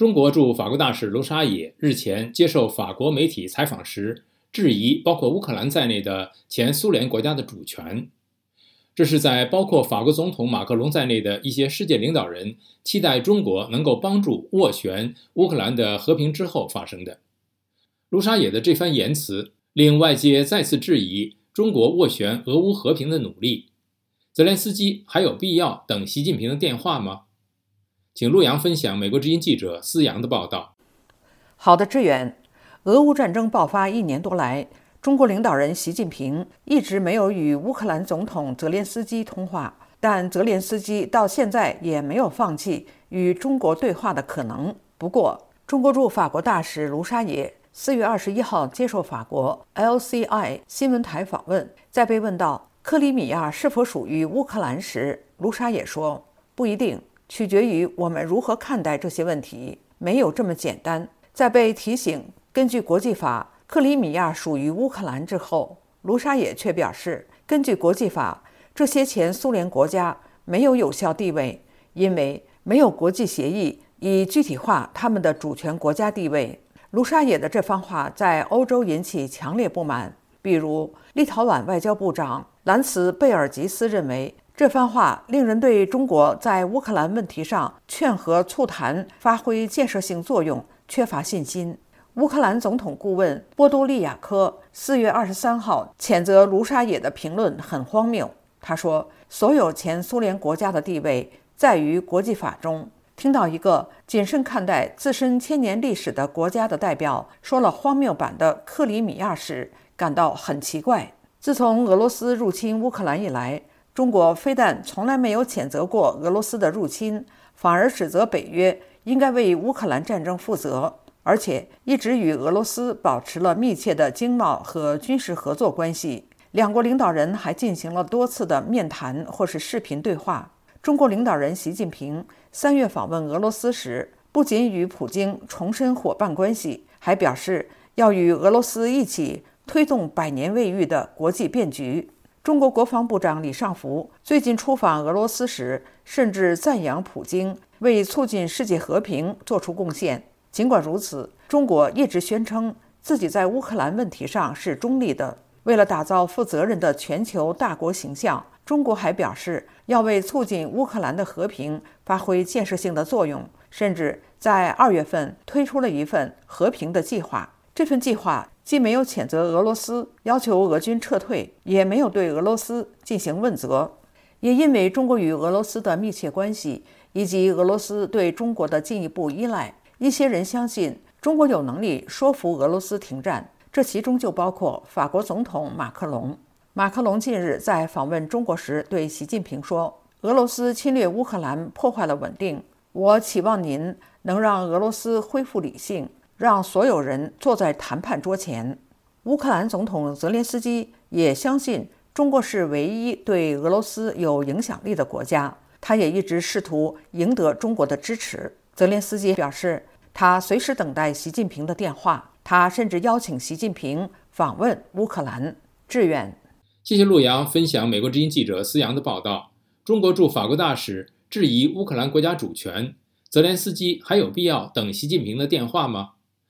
中国驻法国大使卢沙野日前接受法国媒体采访时，质疑包括乌克兰在内的前苏联国家的主权。这是在包括法国总统马克龙在内的一些世界领导人期待中国能够帮助斡旋乌克兰的和平之后发生的。卢沙野的这番言辞令外界再次质疑中国斡旋俄乌和平的努力。泽连斯基还有必要等习近平的电话吗？请陆阳分享美国之音记者思阳的报道。好的，志远。俄乌战争爆发一年多来，中国领导人习近平一直没有与乌克兰总统泽连斯基通话，但泽连斯基到现在也没有放弃与中国对话的可能。不过，中国驻法国大使卢沙野四月二十一号接受法国 LCI 新闻台访问，在被问到克里米亚是否属于乌克兰时，卢沙野说：“不一定。”取决于我们如何看待这些问题，没有这么简单。在被提醒根据国际法，克里米亚属于乌克兰之后，卢沙野却表示，根据国际法，这些前苏联国家没有有效地位，因为没有国际协议以具体化他们的主权国家地位。卢沙野的这番话在欧洲引起强烈不满，比如立陶宛外交部长兰茨贝尔吉斯认为。这番话令人对中国在乌克兰问题上劝和促谈发挥建设性作用缺乏信心。乌克兰总统顾问波多利亚科四月二十三号谴责卢沙野的评论很荒谬。他说：“所有前苏联国家的地位在于国际法中。”听到一个谨慎看待自身千年历史的国家的代表说了荒谬版的克里米亚时，感到很奇怪。自从俄罗斯入侵乌克兰以来，中国非但从来没有谴责过俄罗斯的入侵，反而指责北约应该为乌克兰战争负责，而且一直与俄罗斯保持了密切的经贸和军事合作关系。两国领导人还进行了多次的面谈或是视频对话。中国领导人习近平三月访问俄罗斯时，不仅与普京重申伙伴关系，还表示要与俄罗斯一起推动百年未遇的国际变局。中国国防部长李尚福最近出访俄罗斯时，甚至赞扬普京为促进世界和平做出贡献。尽管如此，中国一直宣称自己在乌克兰问题上是中立的。为了打造负责任的全球大国形象，中国还表示要为促进乌克兰的和平发挥建设性的作用，甚至在二月份推出了一份和平的计划。这份计划。既没有谴责俄罗斯，要求俄军撤退，也没有对俄罗斯进行问责。也因为中国与俄罗斯的密切关系，以及俄罗斯对中国的进一步依赖，一些人相信中国有能力说服俄罗斯停战。这其中就包括法国总统马克龙。马克龙近日在访问中国时对习近平说：“俄罗斯侵略乌克兰，破坏了稳定。我期望您能让俄罗斯恢复理性。”让所有人坐在谈判桌前。乌克兰总统泽连斯基也相信中国是唯一对俄罗斯有影响力的国家，他也一直试图赢得中国的支持。泽连斯基表示，他随时等待习近平的电话，他甚至邀请习近平访问乌克兰。志远，谢谢陆阳分享美国之音记者思阳的报道。中国驻法国大使质疑乌克兰国家主权，泽连斯基还有必要等习近平的电话吗？